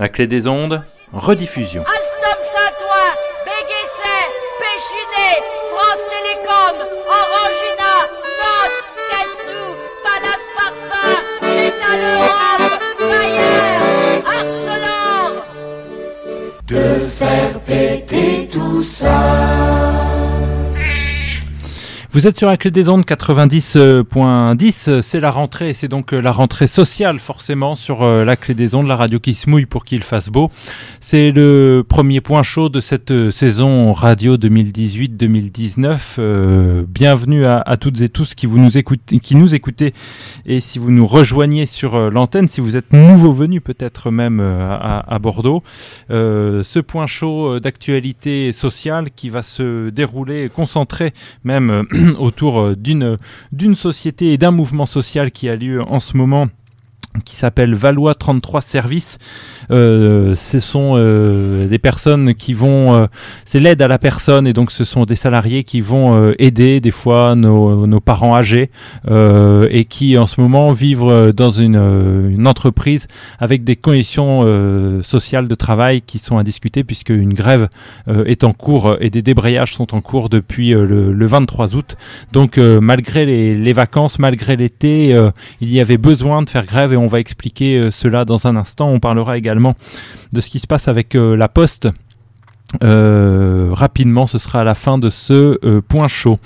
La clé des ondes, rediffusion. Vous êtes sur la clé des ondes 90.10, c'est la rentrée, c'est donc euh, la rentrée sociale forcément sur euh, la clé des ondes, la radio qui se mouille pour qu'il fasse beau. C'est le premier point chaud de cette euh, saison radio 2018-2019. Euh, bienvenue à, toutes et tous qui, vous nous écoutez, qui nous écoutez et si vous nous rejoignez sur euh, l'antenne, si vous êtes nouveau venu peut-être même euh, à, Bordeaux. Euh, ce point chaud euh, d'actualité sociale qui va se dérouler, concentrer même euh, autour euh, d'une d'une société et d'un mouvement social qui a lieu en ce moment qui s'appelle Valois 33 Services. Euh, ce sont euh, des personnes qui vont, euh, c'est l'aide à la personne et donc ce sont des salariés qui vont euh, aider des fois nos, nos parents âgés euh, et qui en ce moment vivent euh, dans une, une entreprise avec des conditions sociales de travail qui sont à discuter puisque une grève est en cours et des débrayages sont en cours depuis le, le 23 août. Donc malgré les, les vacances, malgré l'été, il y avait besoin de faire grève et on va expliquer euh, cela dans un instant. On parlera également de ce qui se passe avec euh, la Poste. Euh, rapidement, ce sera à la fin de ce euh, point chaud.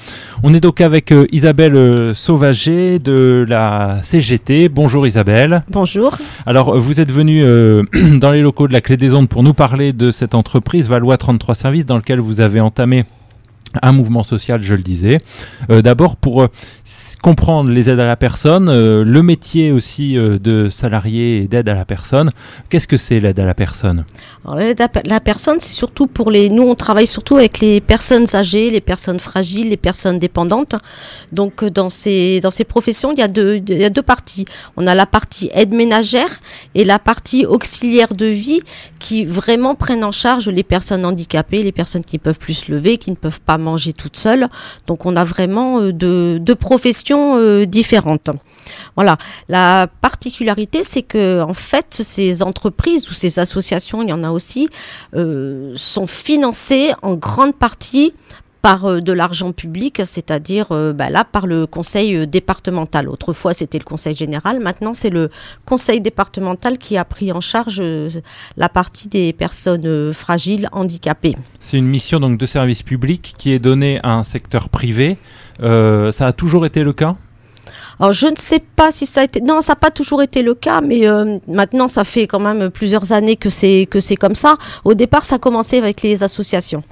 On est donc avec euh, Isabelle Sauvager de la CGT. Bonjour Isabelle. Bonjour. Alors, vous êtes venu euh, dans les locaux de la Clé des Ondes pour nous parler de cette entreprise Valois 33 Services dans lequel vous avez entamé un mouvement social, je le disais. Euh, D'abord pour euh, comprendre les aides à la personne, euh, le métier aussi de salarié et d'aide à la personne. Qu'est-ce que c'est l'aide à la personne? L'aide à la personne, c'est surtout pour les. Nous, on travaille surtout avec les personnes âgées, les personnes fragiles, les personnes dépendantes. Donc, dans ces dans ces professions, il y a deux il y a deux parties. On a la partie aide ménagère et la partie auxiliaire de vie qui vraiment prennent en charge les personnes handicapées, les personnes qui ne peuvent plus se lever, qui ne peuvent pas manger toutes seules. Donc, on a vraiment euh, deux deux professions euh, différentes. Voilà. La particularité, c'est que en fait, ces entreprises ou ces associations, il y en a aussi, euh, sont financées en grande partie par euh, de l'argent public, c'est-à-dire euh, bah, là par le conseil euh, départemental. Autrefois, c'était le conseil général. Maintenant, c'est le conseil départemental qui a pris en charge la partie des personnes fragiles, handicapées. C'est une mission donc de service public qui est donnée à un secteur privé. Euh, ça a toujours été le cas? Alors, je ne sais pas si ça a été. Non, ça n'a pas toujours été le cas, mais euh, maintenant, ça fait quand même plusieurs années que c'est que c'est comme ça. Au départ, ça a commencé avec les associations.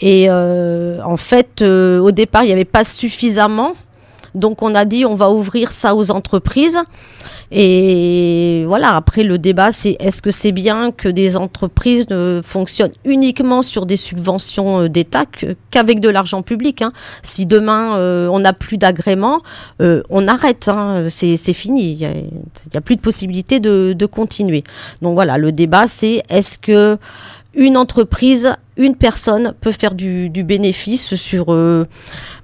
Et euh, en fait, euh, au départ, il n'y avait pas suffisamment. Donc, on a dit, on va ouvrir ça aux entreprises. Et voilà, après, le débat, c'est est-ce que c'est bien que des entreprises ne fonctionnent uniquement sur des subventions euh, d'État qu'avec de l'argent public hein. Si demain, euh, on n'a plus d'agrément, euh, on arrête, hein, c'est fini. Il n'y a, a plus de possibilité de, de continuer. Donc voilà, le débat, c'est est-ce que une entreprise, une personne peut faire du, bénéfice sur, euh,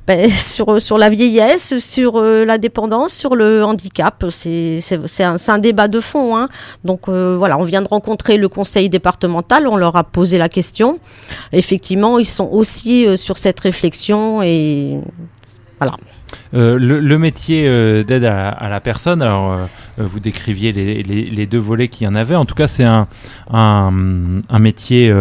ben, sur, sur la vieillesse, sur euh, la dépendance, sur le handicap. C'est un, un débat de fond. Hein. Donc euh, voilà, on vient de rencontrer le conseil départemental, on leur a posé la question. Effectivement, ils sont aussi sur cette réflexion et voilà. Euh, le, métier euh, d'aide à, la personne, alors euh, vous décriviez les, deux volets qu'il y en avait. En tout cas, c'est un, métier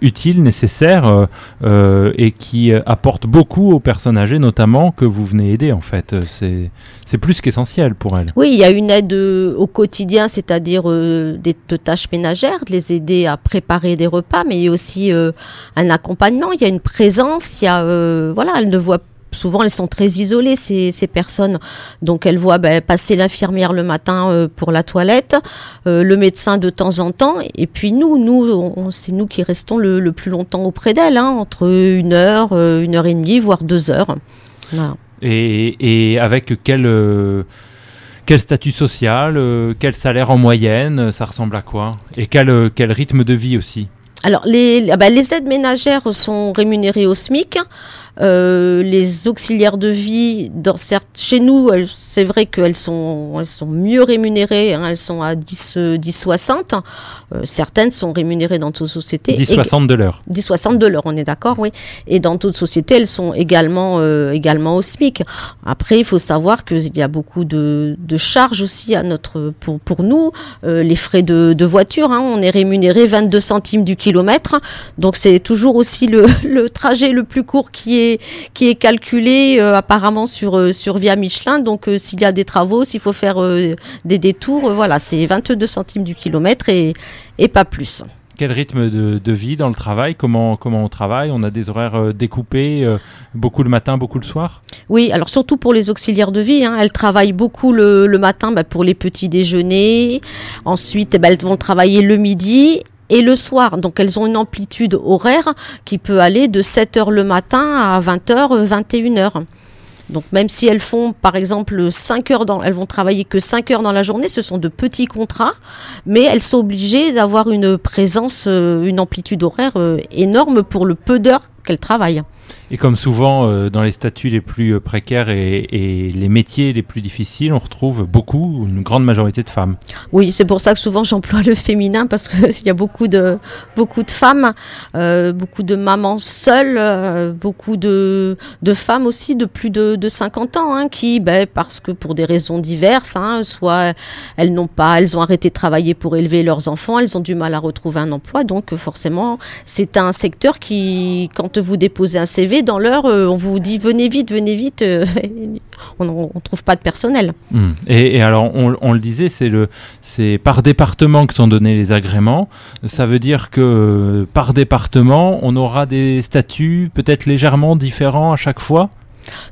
utile, nécessaire et qui apporte beaucoup aux personnes âgées, notamment que vous venez aider. En fait, c'est plus qu'essentiel pour elles. Oui, il y a une aide au quotidien, c'est-à-dire des de tâches ménagères, de les aider à préparer des repas, mais il y a aussi un accompagnement, il y a une présence, il y a voilà, elles ne voient souvent elles sont très isolées ces, ces personnes, donc elles voient ben, passer l'infirmière le matin euh, pour la toilette, euh, le médecin de temps en temps, et puis nous, nous, c'est nous qui restons le, le plus longtemps auprès d'elles, hein, entre une heure, euh, une heure et demie, voire deux heures. Voilà. Et, et avec quel, euh, quel statut social, quel salaire en moyenne, ça ressemble à quoi? Et quel, quel rythme de vie aussi? Alors, les, ah bah, les aides ménagères sont rémunérées au SMIC. Euh, les auxiliaires de vie, dans certes, chez nous, c'est vrai qu'elles sont, elles sont mieux rémunérées. hein, elles sont à 10, euh, 10,60. Euh, certaines sont rémunérées dans d'autres sociétés. 10,60 de l'heure. 10,60 de l'heure, on est d'accord, oui. Et dans d'autres sociétés, elles sont également, euh, également au SMIC. Après, il faut savoir qu'il y a beaucoup de, de charges aussi à notre, pour, pour nous. Les frais de, de voiture, hein, on est rémunéré 22 centimes du kilomètre. Donc, c'est toujours aussi le, le trajet le plus court qui est, qui est calculé euh, apparemment sur, euh, sur Via Michelin. Donc, euh, s'il y a des travaux, s'il faut faire des détours, voilà, c'est 22 centimes du kilomètre et, et pas plus. Quel rythme de, de vie dans le travail? Comment, comment on travaille? On a des horaires euh, découpés, euh, beaucoup le matin, beaucoup le soir? Oui, alors surtout pour les auxiliaires de vie, hein, elles travaillent beaucoup le, le matin bah, pour les petits déjeuners. Ensuite, eh ben, elles vont travailler le midi et le soir. Donc elles ont une amplitude horaire qui peut aller de 7h le matin à 20h, 21h. Donc même si elles font par exemple 5 heures dans elles vont travailler que 5 heures dans la journée, ce sont de petits contrats, mais elles sont obligées d'avoir une présence euh, une amplitude horaire euh, énorme pour le peu d'heures qu'elles travaillent. Et comme souvent euh, dans les statuts les plus euh, précaires et, les métiers les plus difficiles, on retrouve beaucoup, une grande majorité de femmes. Oui, c'est pour ça que souvent j'emploie le féminin parce qu'il y a beaucoup de, beaucoup de femmes, euh, beaucoup de mamans seules, beaucoup de, femmes aussi de plus de, de 50 ans hein, qui, ben, parce que pour des raisons diverses, hein, soit elles n'ont pas, elles ont arrêté de travailler pour élever leurs enfants, elles ont du mal à retrouver un emploi, donc forcément c'est un secteur qui, quand vous déposez un CV dans l'heure, euh, on vous dit venez vite, venez vite, euh, on ne trouve pas de personnel. Hmm. Et, alors, on, on le disait, c'est par département que sont donnés les agréments. Ça veut dire que euh, par département, on aura des statuts peut-être légèrement différents à chaque fois?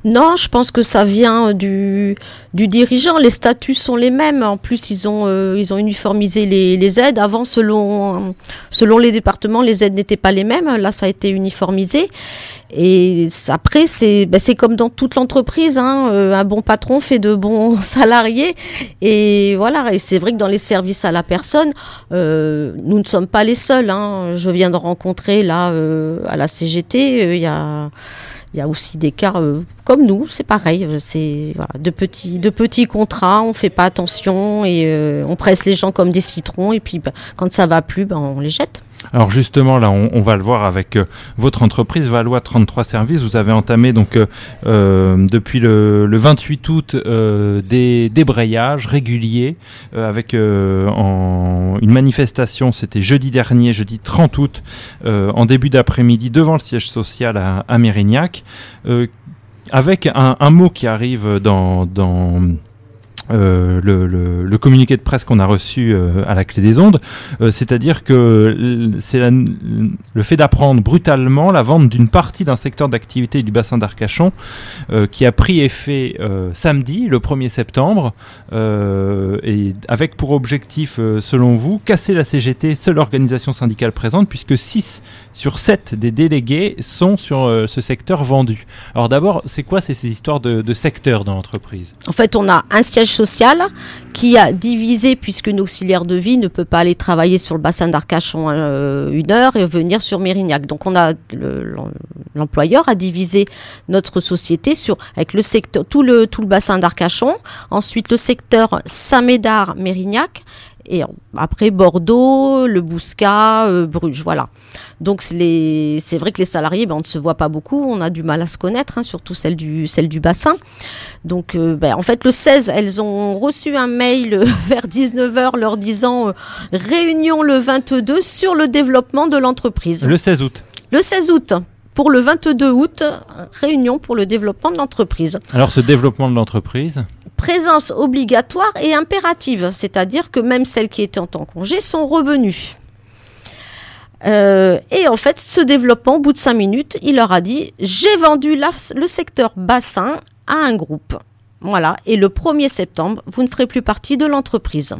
Non, je pense que ça vient du, du dirigeant. Les statuts sont les mêmes. En plus, ils ont, euh, uniformisé les, aides. Avant, selon, les départements, les aides n'étaient pas les mêmes. Là, ça a été uniformisé. Et après, c'est ben, comme dans toute l'entreprise. Hein. Euh, un bon patron fait de bons salariés. Et voilà. Et c'est vrai que dans les services à la personne, euh, nous ne sommes pas les seuls. Hein. Je viens de rencontrer là euh, à la CGT, euh, il y a il y a aussi des cas euh, comme nous, c'est pareil, euh, c'est voilà, de petits de petits contrats, on fait pas attention et euh, on presse les gens comme des citrons et puis bah, quand ça va plus, bah, on les jette. Alors justement, là, on, va le voir avec euh, votre entreprise Valois 33 Services. Vous avez entamé donc euh, euh, depuis le, le 28 août des débrayages réguliers avec en, une manifestation. C'était jeudi dernier, jeudi 30 août, en début d'après-midi devant le siège social à, à Mérignac, avec un, mot qui arrive dans euh, le, communiqué de presse qu'on a reçu euh, à la clé des ondes, euh, c'est-à-dire que c'est le fait d'apprendre brutalement la vente d'une partie d'un secteur d'activité du bassin d'Arcachon qui a pris effet samedi, le 1er septembre, et avec pour objectif, selon vous, casser la CGT, seule organisation syndicale présente, puisque 6 sur 7 des délégués sont sur ce secteur vendu. Alors d'abord, c'est quoi ces, ces histoires de, de secteur dans l'entreprise? En fait, on a un siège social qui a divisé puisque une auxiliaire de vie ne peut pas aller travailler sur le bassin d'Arcachon euh, une heure et venir sur Mérignac. Donc on a le- l'em- l'employeur a divisé notre société sur avec le secteur tout le tout le bassin d'Arcachon, ensuite le secteur Saint-Médard Mérignac et après Bordeaux, le Bouscat, euh, Bruges, voilà. Donc c'est les- c'est vrai que les salariés, ben, on ne se voit pas beaucoup, on a du mal à se connaître, hein, surtout celle du, celle du bassin. Donc euh, ben, en fait le 16, elles ont reçu un mail euh, vers 19h leur disant euh, réunion le 22 sur le développement de l'entreprise. Le 16 août. Le 16 août. Pour le 22 août, réunion pour le développement de l'entreprise. Alors ce développement de l'entreprise, Présence obligatoire et impérative, c'est-à-dire que même celles qui étaient en temps congé sont revenues. Euh, et en fait, ce développement, au bout de cinq minutes, il leur a dit j'ai vendu la- le secteur bassin à un groupe. Voilà. Et le 1er septembre, vous ne ferez plus partie de l'entreprise.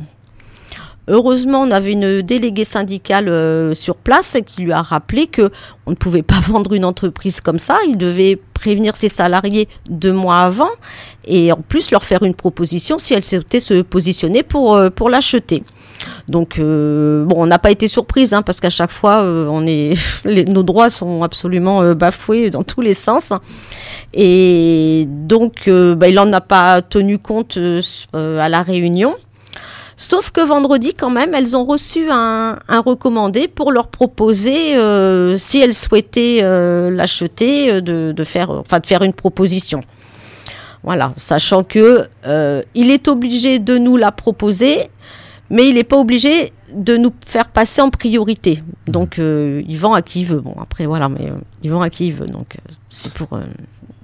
Heureusement, on avait une déléguée syndicale euh, sur place qui lui a rappelé que on ne pouvait pas vendre une entreprise comme ça. Il devait prévenir ses salariés deux mois avant et en plus leur faire une proposition si elle souhaitait se positionner pour, euh, pour l'acheter. Donc euh, bon, on n'a pas été surprise hein, parce qu'à chaque fois, on est, nos droits sont absolument bafoués dans tous les sens. Et donc, bah, il en a pas tenu compte à la réunion. Sauf que vendredi, quand même, elles ont reçu un, recommandé pour leur proposer, euh, si elles souhaitaient euh, l'acheter, euh, de, faire, une proposition. Voilà, sachant que il est obligé de nous la proposer, mais il n'est pas obligé de nous faire passer en priorité. Donc, il vend à qui il veut. Bon, après, voilà, mais il vend à qui il veut. Donc, c'est pour,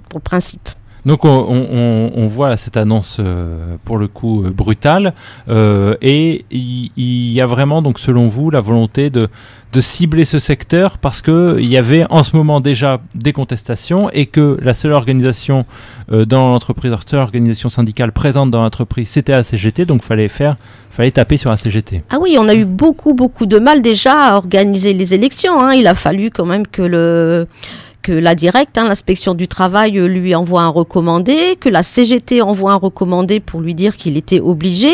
pour principe. Donc on, voit cette annonce euh, pour le coup euh, brutale euh, et il y, a vraiment donc selon vous la volonté de, cibler ce secteur parce que il y avait en ce moment déjà des contestations et que la seule organisation dans l'entreprise, la seule organisation syndicale présente dans l'entreprise c'était la CGT donc fallait faire fallait taper sur la CGT. Ah oui, on a eu beaucoup, beaucoup de mal déjà à organiser les élections. hein. Il a fallu quand même que le que la directe, hein, l'inspection du travail, euh, lui envoie un recommandé, que la CGT envoie un recommandé pour lui dire qu'il était obligé.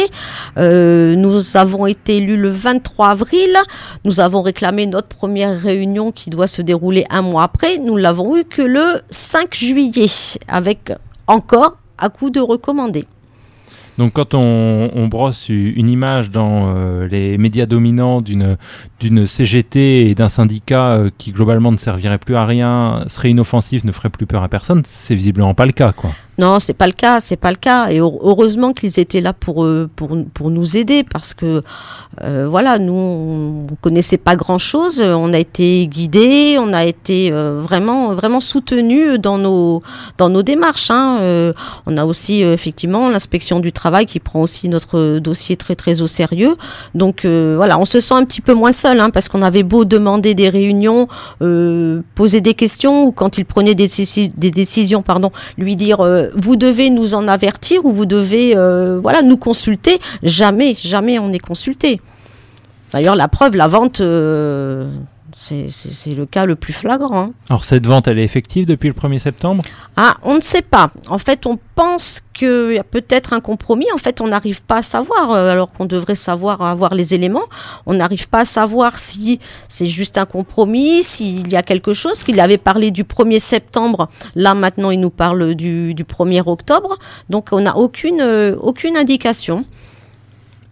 Euh, nous avons été élus le 23 avril. Nous avons réclamé notre première réunion qui doit se dérouler un mois après. Nous l'avons eu que le 5 juillet, avec encore à coup de recommandé. Donc quand on, brosse une image dans euh, les médias dominants d'une d'une CGT et d'un syndicat euh, qui globalement ne servirait plus à rien, serait inoffensif, ne ferait plus peur à personne, c'est visiblement pas le cas quoi. Non, c'est pas le cas, c'est pas le cas. Et heu- heureusement qu'ils étaient là pour euh, pour pour nous aider parce que euh, voilà, nous on connaissait pas grand chose. On a été guidés, on a été vraiment vraiment soutenus dans nos dans nos démarches. hein. On a aussi effectivement l'inspection du travail qui prend aussi notre dossier très très au sérieux. Donc voilà, on se sent un petit peu moins seul hein, parce qu'on avait beau demander des réunions, euh, poser des questions ou quand il prenait des, déci- des décisions, lui dire euh, vous devez nous en avertir ou vous devez euh, voilà nous consulter. Jamais, jamais on est consulté. D'ailleurs, la preuve, la vente, c'est le cas le plus flagrant. hein. Alors cette vente elle est effective depuis le 1er septembre? Ah, on ne sait pas. En fait, on pense qu'il y a peut-être un compromis. En fait, on n'arrive pas à savoir, euh, alors qu'on devrait savoir avoir les éléments. On n'arrive pas à savoir si c'est juste un compromis, s'il y a quelque chose. Qu'il avait parlé du 1er septembre. Là, maintenant, il nous parle du, du 1er octobre. Donc, on n'a aucune, euh, aucune indication.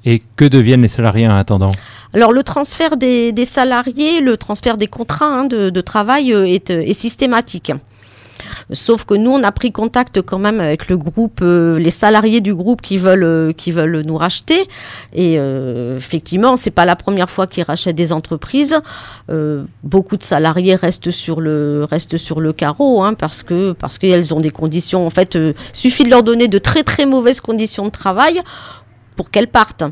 Et que deviennent les salariés en attendant? Alors le transfert des, salariés, le transfert des contrats hein, de, travail euh, est, euh, est systématique. Sauf que nous, on a pris contact quand même avec le groupe, euh, les salariés du groupe qui veulent, qui veulent nous racheter. Et euh, effectivement, c'est pas la première fois qu'ils rachètent des entreprises. Beaucoup de salariés restent sur le, restent sur le carreau, hein, parce que, parce qu'elles ont des conditions. En fait, suffit de leur donner de très très mauvaises conditions de travail pour qu'elles partent.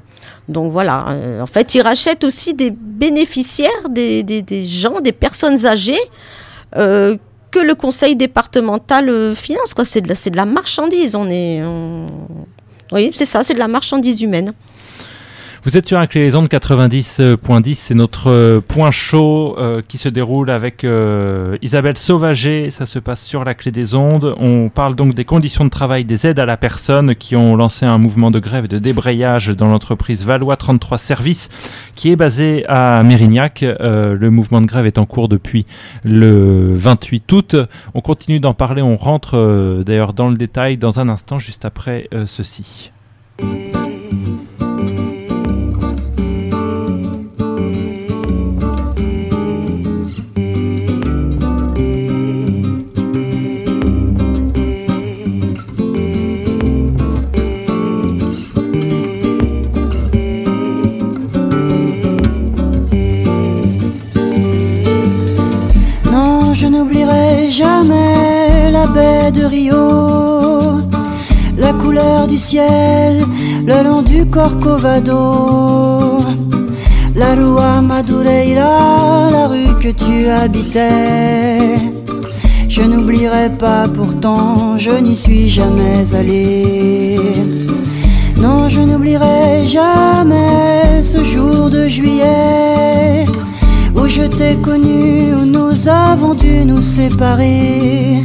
Donc voilà, euh, en fait, ils rachètent aussi des bénéficiaires, des, gens, des personnes âgées euh, que le conseil départemental euh, finance. C'est de, la- marchandise. On est, Oui, c'est ça, c'est de la marchandise humaine. Vous êtes sur un clé les ondes 90.10, c'est notre euh, point chaud euh, qui se déroule avec euh, Isabelle Sauvager, ça se passe sur la clé des ondes. On parle donc des conditions de travail, des aides à la personne qui ont lancé un mouvement de grève et de débrayage dans l'entreprise Valois 33 Services qui est basée à Mérignac. Euh, le mouvement de grève est en cours depuis le 28 août. On continue d'en parler, on rentre euh, d'ailleurs dans le détail dans un instant juste après euh, ceci. La baie de Rio, la couleur du ciel le long du Corcovado, la Rua Madureira, la rue que tu habitais. Je n'oublierai pas pourtant, je n'y suis jamais allé. Non, je n'oublierai jamais ce jour de juillet où je t'ai connu, où nous avons dû nous séparer.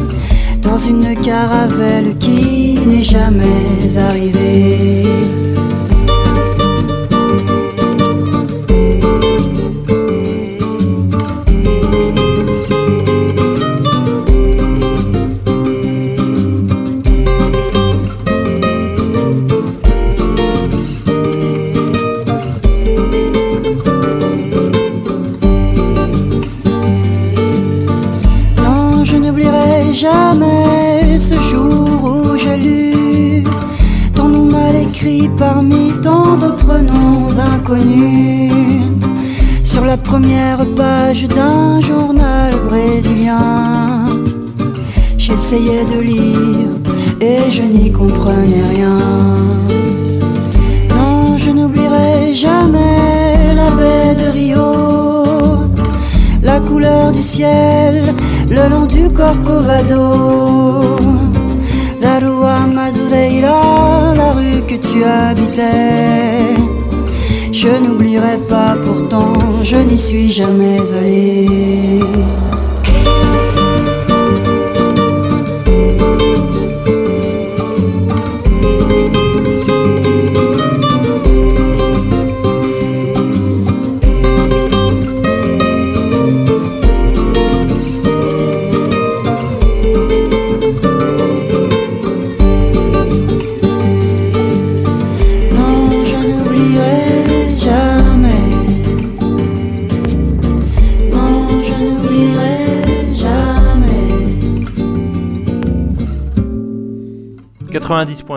dans une caravelle qui n'est jamais arrivée. Je n'oublierai pas pourtant, je n'y suis jamais allé.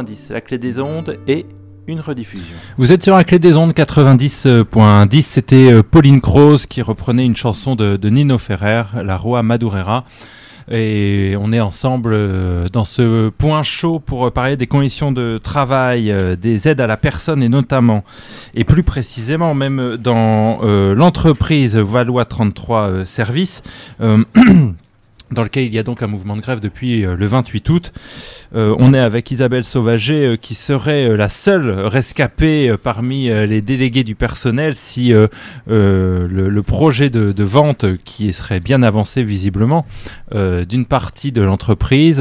90.10, la clé des ondes et une rediffusion. Vous êtes sur la clé des ondes 90.10, c'était euh, Pauline Croze qui reprenait une chanson de, Nino Ferrer, La Roi Madureira. Et on est ensemble euh, dans ce point chaud pour euh, parler des conditions de travail, euh, des aides à la personne et notamment, et plus précisément même dans euh, l'entreprise Valois 33 euh, Services. euh, dans lequel il y a donc un mouvement de grève depuis euh, le 28 août. Euh, on est avec Isabelle Sauvager euh, qui serait euh, la seule rescapée parmi les délégués du personnel si le, le projet de, de vente qui serait bien avancé visiblement d'une partie de l'entreprise,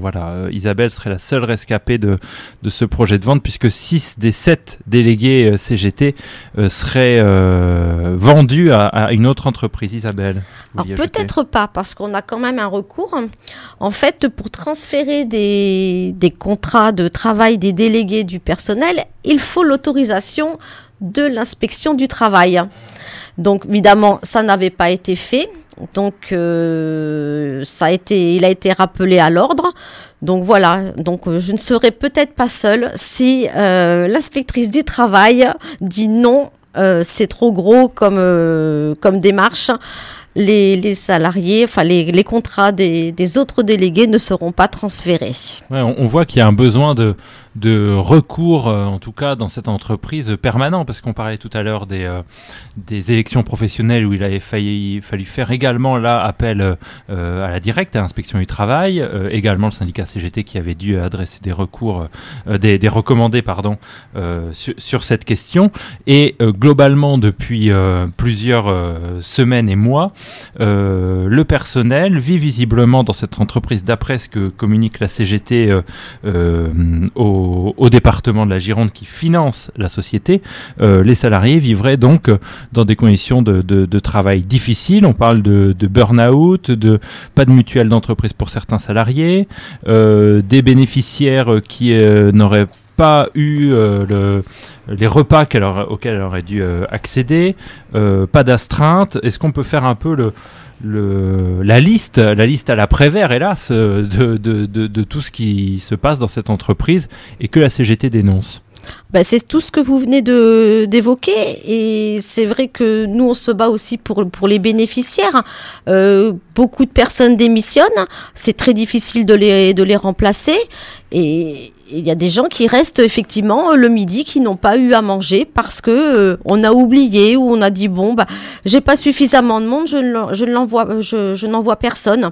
voilà, Isabelle serait la seule rescapée de, de ce projet de vente puisque 6 des 7 délégués CGT seraient vendus à, à une autre entreprise. Isabelle Alors peut-être pas, parce qu'on a quand même un recours. En fait, pour transférer des, contrats de travail des délégués du personnel, il faut l'autorisation de l'inspection du travail. Donc évidemment, ça n'avait pas été fait. Donc euh, ça a été, il a été rappelé à l'ordre. Donc voilà, donc euh, je ne serai peut-être pas seule si euh, l'inspectrice du travail dit non, c'est trop gros comme démarche les, salariés, enfin les, contrats des, autres délégués ne seront pas transférés. On voit qu'il y a un besoin de, de recours, euh, en tout cas dans cette entreprise, permanent, parce qu'on parlait tout à l'heure des, euh, des élections professionnelles où il avait failli, fallu faire également là appel euh, à la directe, à l'inspection du travail, également le syndicat CGT qui avait dû adresser des recours, des, recommandés pardon, sur, cette question. Et globalement, depuis plusieurs semaines et mois, le personnel vit visiblement dans cette entreprise, d'après ce que communique la CGT euh, au, département de la Gironde qui finance la société, euh, les salariés vivraient donc euh, dans des conditions de, travail difficiles. On parle de, burn-out, de pas de mutuelle d'entreprise pour certains salariés, euh, des bénéficiaires qui n'auraient pas eu le- les repas auxquels elle aurait dû accéder, pas d'astreinte. Est-ce qu'on peut faire un peu le, le, la liste, la liste à l'après-vert, hélas, euh, de, de, de, de tout ce qui se passe dans cette entreprise et que la CGT dénonce Ben, c'est tout ce que vous venez de d'évoquer et c'est vrai que nous on se bat aussi pour pour les bénéficiaires. Euh, beaucoup de personnes démissionnent, c'est très difficile de les de les remplacer et il y a des gens qui restent effectivement euh, le midi qui n'ont pas eu à manger parce que euh, on a oublié ou on a dit bon bah j'ai pas suffisamment de monde je ne je l'envoie je, je n'envoie personne.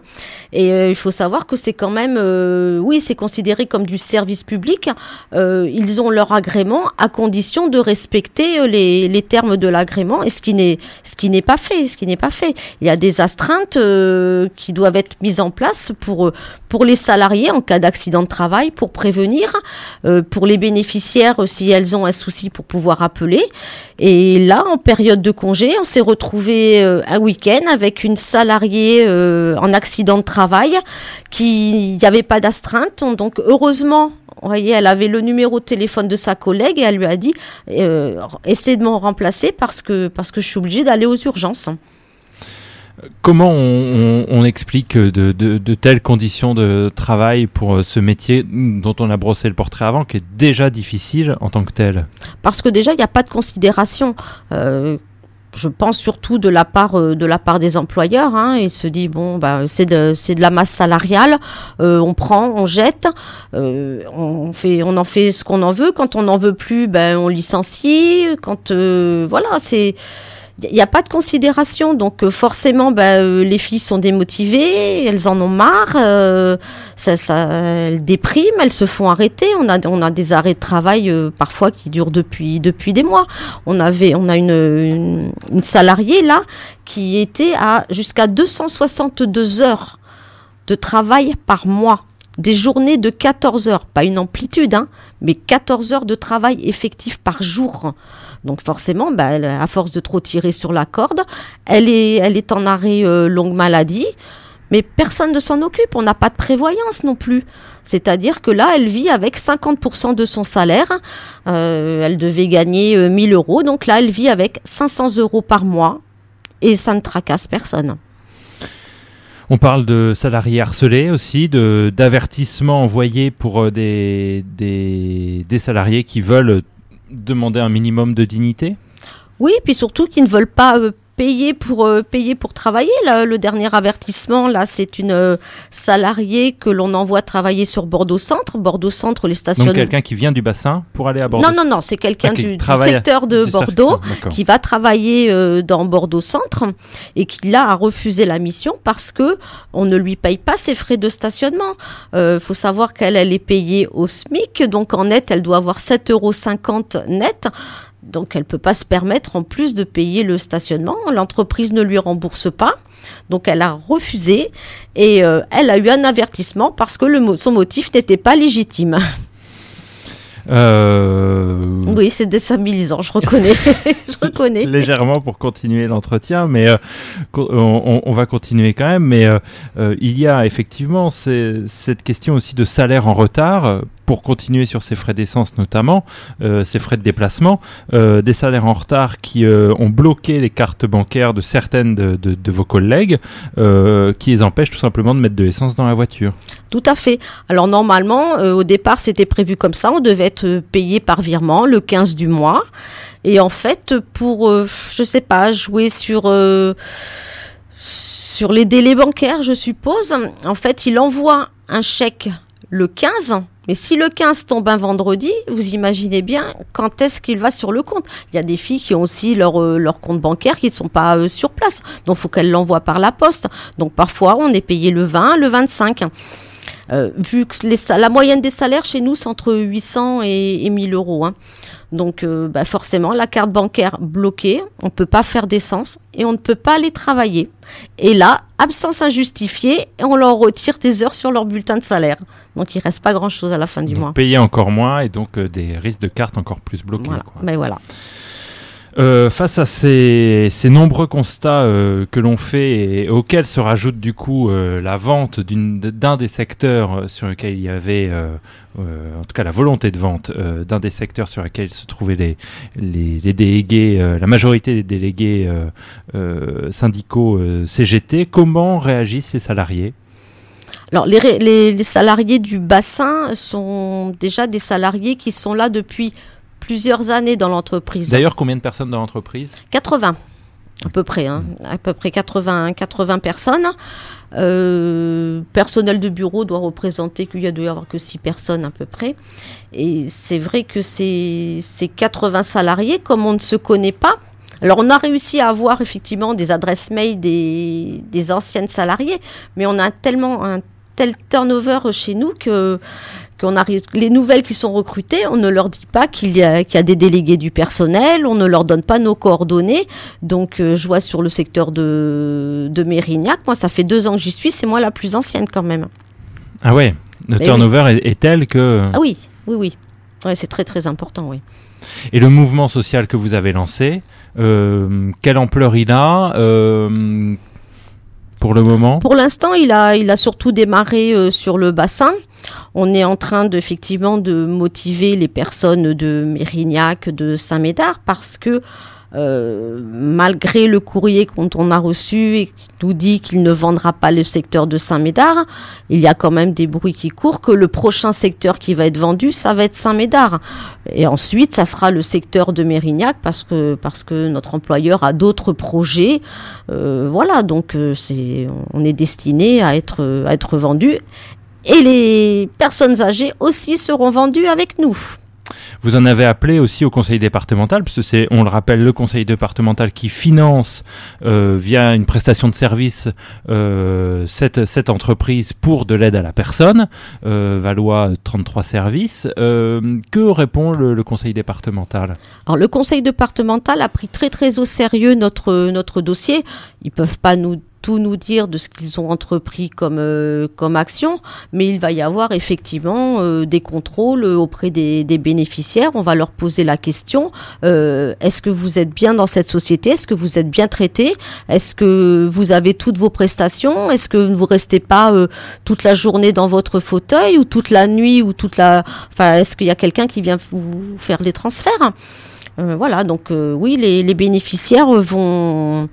Et euh, il faut savoir que c'est quand même euh, oui c'est considéré comme du service public. Euh, ils ont leur agrément à condition de respecter euh, les, les termes de l'agrément et ce qui n'est ce qui n'est pas fait ce qui n'est pas fait. Il y a des astreintes euh, qui doivent être mises en place pour euh, pour les salariés en cas d'accident de travail pour prévenir euh, pour les bénéficiaires euh, si elles ont un souci pour pouvoir appeler. Et là, en période de congé, on s'est retrouvé euh, un week-end avec une salariée euh, en accident de travail qui n'y avait pas d'astreinte. On- Donc heureusement. Vous voyez, elle avait le numéro de téléphone de sa collègue et elle lui a dit euh, essaie de m'en remplacer parce que parce que je suis obligée d'aller aux urgences. Comment on, explique de, telles conditions de travail pour euh, ce métier dont on a brossé le portrait avant, qui est déjà difficile en tant que tel? Parce que déjà il n'y a pas de considération. Euh, je pense surtout de la part euh, de la part des employeurs. Hein, ils se disent bon bah c'est de de la masse salariale. on prend, on jette, on fait on en fait ce qu'on en veut. Quand on n'en veut plus, ben on licencie. Quand voilà c'est il n'y a pas de considération, donc euh, forcément, ben, euh, les filles sont démotivées, elles en ont marre, euh, ça, ça, elles dépriment, elles se font arrêter. On a, des arrêts de travail parfois qui durent depuis, des mois. On avait, on a une, une, une salariée là qui était à jusqu'à 262 heures de travail par mois, des journées de 14 heures, pas une amplitude, hein, mais 14 heures de travail effectif par jour. Donc forcément, bah, à force de trop tirer sur la corde, elle est, elle est en arrêt euh, longue maladie, mais personne ne s'en occupe. On n'a pas de prévoyance non plus. C'est-à-dire que là, elle vit avec 50% de son salaire. Euh, elle devait gagner euh, 1000 euros, donc là, elle vit avec 500 euros par mois, et ça ne tracasse personne. On parle de salariés harcelés aussi, de d'avertissements envoyés pour euh, des, des, salariés qui veulent demander un minimum de dignité? Oui, puis surtout qu'ils ne veulent pas euh, payer pour euh, payer pour travailler. Là, le dernier avertissement, là, c'est une euh, salariée que l'on envoie travailler sur Bordeaux Centre. Bordeaux Centre, les stations. Donc quelqu'un qui vient du bassin pour aller à Bordeaux Non, non, non, c'est quelqu'un Ah, du, secteur de Du Bordeaux d'accord. qui va travailler euh, dans Bordeaux Centre et qui là a refusé la mission parce que on ne lui paye pas ses frais de stationnement. Il faut savoir qu'elle elle est payée au SMIC, donc en net elle doit avoir 7,50 euros net. Donc elle peut pas se permettre en plus de payer le stationnement. L'entreprise ne lui rembourse pas. Donc elle a refusé et euh, elle a eu un avertissement parce que le mo- son motif n'était pas légitime. Euh, Oui, c'est déstabilisant, je reconnais. je reconnais. légèrement pour continuer l'entretien, mais euh, on, va continuer quand même. Mais euh, il y a effectivement cette question aussi de salaire en retard. Pour continuer sur ces frais d'essence notamment, euh, ces frais de déplacement, euh, des salaires en retard qui euh, ont bloqué les cartes bancaires de certaines de, vos collègues, euh, qui les empêchent tout simplement de mettre de l'essence dans la voiture. Tout à fait. Alors normalement, au départ, c'était prévu comme ça. On devait être payé par virement le 15 du mois. Et en fait, pour, je sais pas, jouer sur sur les délais bancaires, je suppose. En fait, il envoie un chèque le 15. Mais si le 15 tombe un vendredi, vous imaginez bien quand est-ce qu'il va sur le compte. Il y a des filles qui ont aussi leur, euh, leur compte bancaire qui ne sont pas euh, sur place. Donc, il faut qu'elles l'envoient par la poste. Donc, parfois, on est payé le 20, le 25. Euh, vu que la moyenne des salaires chez nous, c'est entre 800 et, et 1000 euros. hein. Donc, euh, bah, forcément, la carte bancaire bloquée, on ne peut pas faire d'essence et on ne peut pas aller travailler. Et là, absence injustifiée, et on leur retire des heures sur leur bulletin de salaire. Donc, il reste pas grand-chose à la fin du Donc mois. payer encore moins et donc euh, des risques de cartes encore plus bloqués. Voilà. quoi. Mais voilà. Euh, face à ces, nombreux constats euh, que l'on fait et auxquels se rajoute du coup euh, la vente d'un des secteurs sur lequel il y avait, en tout cas la volonté de vente d'un des secteurs sur lesquels se trouvaient les, délégués, la majorité des délégués syndicaux CGT, comment réagissent les salariés? Alors, les salariés du bassin sont déjà des salariés qui sont là depuis plusieurs années dans l'entreprise. D'ailleurs, combien de personnes dans l'entreprise 80. à peu près, hein, à peu près 80, 80 personnes. Euh, personnel de bureau doit représenter qu'il y a dû y avoir que 6 personnes à peu près. Et c'est vrai que ces, ces 80 salariés, comme on ne se connaît pas, alors on a réussi à avoir effectivement des adresses mail des, des anciennes salariés, mais on a tellement un tel turnover chez nous que qu'on arrive, les nouvelles qui sont recrutées, on ne leur dit pas qu'il y, a, qu'il y a des délégués du personnel, on ne leur donne pas nos coordonnées. Donc, euh, je vois sur le secteur de, de Mérignac, moi, ça fait deux ans que j'y suis, c'est moi la plus ancienne quand même. Ah ouais, le Mais turnover est, est tel que... Ah oui, oui, oui. Ouais, c'est très, très important, oui. Et le mouvement social que vous avez lancé, euh, quelle ampleur il a euh, pour le moment? Pour l'instant, il a, il a surtout démarré euh, sur le bassin. On est en train de, effectivement de motiver les personnes de Mérignac, de Saint-Médard, parce que euh, malgré le courrier qu'on a reçu et qui nous dit qu'il ne vendra pas le secteur de Saint-Médard, il y a quand même des bruits qui courent que le prochain secteur qui va être vendu, ça va être Saint-Médard. Et ensuite, ça sera le secteur de Mérignac parce que, notre employeur a d'autres projets. Euh, voilà, donc euh, c'est, on est destiné à être, à être vendu. Et les personnes âgées aussi seront vendues avec nous. Vous en avez appelé aussi au conseil départemental, parce que c'est, on le rappelle, le conseil départemental qui finance euh, via une prestation de service euh, cette, cette entreprise pour de l'aide à la personne, euh, Valois 33 services. Euh, que répond le, le conseil départemental? Alors le conseil départemental a pris très très au sérieux notre, notre dossier. Ils peuvent pas nous tout nous dire de ce qu'ils ont entrepris comme, euh, comme action, mais il va y avoir effectivement euh, des contrôles auprès des, des bénéficiaires. On va leur poser la question euh, est-ce que vous êtes bien dans cette société? Est-ce que vous êtes bien traité? Est-ce que vous avez toutes vos prestations? Est-ce que vous restez pas euh, toute la journée dans votre fauteuil ou toute la nuit ou toute la enfin est-ce qu'il y a quelqu'un qui vient vous faire les transferts? Euh, voilà, donc euh, oui, les bénéficiaires vont.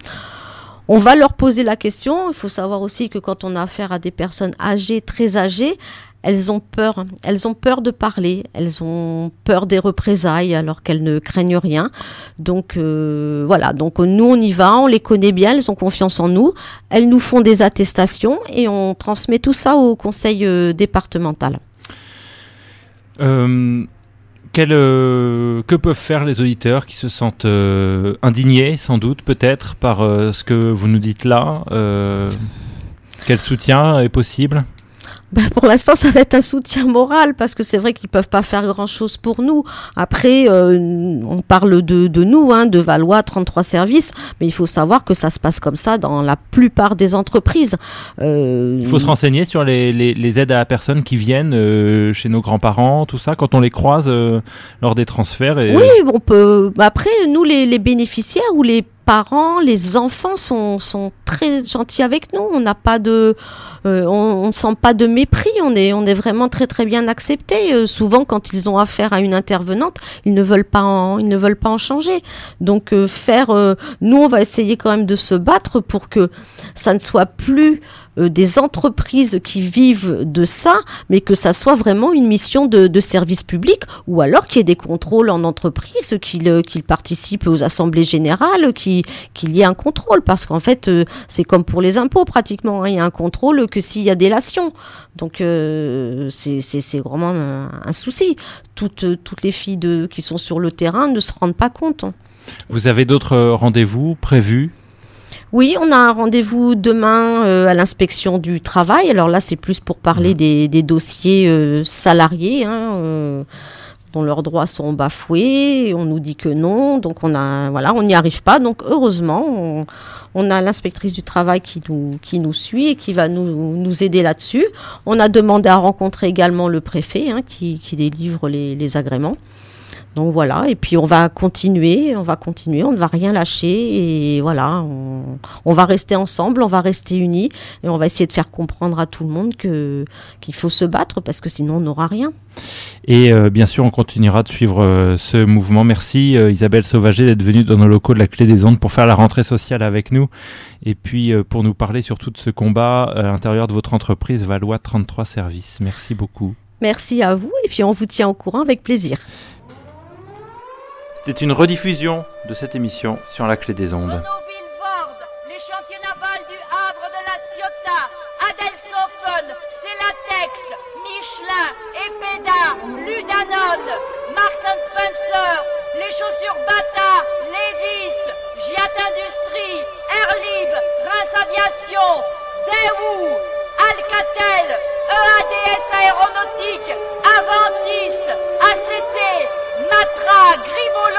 On va leur poser la question. Il faut savoir aussi que quand on a affaire à des personnes âgées, très âgées, elles ont peur. Elles ont peur de parler. Elles ont peur des représailles alors qu'elles ne craignent rien. Donc euh, voilà. Donc nous on y va. On les connaît bien. Elles ont confiance en nous. Elles nous font des attestations et on transmet tout ça au conseil euh, départemental. Euh, quel, euh, que peuvent faire les auditeurs qui se sentent euh, indignés, sans doute, peut-être, par euh, ce que vous nous dites là Quel soutien est possible? Ben, pour l'instant, ça va être un soutien moral parce que c'est vrai qu'ils peuvent pas faire grand-chose pour nous. Après, euh, on parle de, de nous, hein, de Valois, 33 services, mais il faut savoir que ça se passe comme ça dans la plupart des entreprises. Euh, Il faut se renseigner sur les, les- les aides à la personne qui viennent euh, chez nos grands-parents, tout ça, quand on les croise lors des transferts. Et... Oui, on peut. bah Après, nous, les, les bénéficiaires ou les parents, les enfants sont, très gentils avec nous. On n'a pas de, euh, on, ne sent pas de mépris. On est, on est vraiment très très bien acceptés. Euh, souvent, quand ils ont affaire à une intervenante, ils ne veulent pas en, ils ne veulent pas en changer. Donc, euh, faire, nous, on va essayer quand même de se battre pour que ça ne soit plus euh, des entreprises qui vivent de ça, mais que ça soit vraiment une mission de, service public, ou alors qu'il y ait des contrôles en entreprise, qu'ils euh, participent aux assemblées générales, qu'il y ait un contrôle, parce qu'en fait, euh, c'est comme pour les impôts pratiquement, hein, il y a un contrôle que s'il y a délation. Donc c'est vraiment un, un souci. Toutes, toutes les filles de, qui sont sur le terrain ne se rendent pas compte. Vous avez d'autres rendez-vous prévus? Oui, on a un rendez-vous demain euh, à l'inspection du travail. Alors là, c'est plus pour parler des, des dossiers euh, salariés. hein, dont leurs droits sont bafoués, et on nous dit que non, donc on a voilà, on n'y arrive pas. Donc heureusement, on, on a l'inspectrice du travail qui nous qui nous suit et qui va nous, nous aider là-dessus. On a demandé à rencontrer également le préfet hein, qui, qui délivre les, les agréments. Donc voilà, et puis on va continuer, on va continuer, on ne va rien lâcher et voilà, on, on va rester ensemble, on va rester unis et on va essayer de faire comprendre à tout le monde que qu'il faut se battre parce que sinon on n'aura rien. Et euh, bien sûr, on continuera de suivre euh, ce mouvement. Merci euh, Isabelle Sauvager d'être venue dans nos locaux de la Clé des Ondes pour faire la rentrée sociale avec nous et puis pour nous parler surtout de ce combat à l'intérieur de votre entreprise Valois 33 Services. Merci beaucoup. Merci à vous et puis on vous tient au courant avec plaisir. C'était une rediffusion de cette émission sur la Clé des Ondes. Nos villes Étoile du Havre de la Ciotat, Adelsofen, Celatex, Michelin, Epeda, Ludanone, Marks Spencer, les chaussures Bata, Levis, Giat Industrie, Airlib, Reims Aviation, Daewoo, Alcatel, EADS Aéronautique, Aventis, ACT, Matra,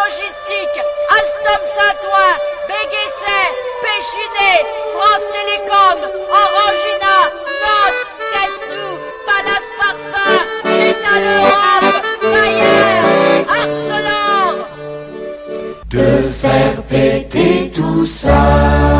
Logistique, Alstom Saint-Ouen, Béguesset, Péchiné, France Télécom, Orangina, Nos, Testou, Palace Parfum, Métal Europe, Bayer, Arcelor. De faire péter tout ça.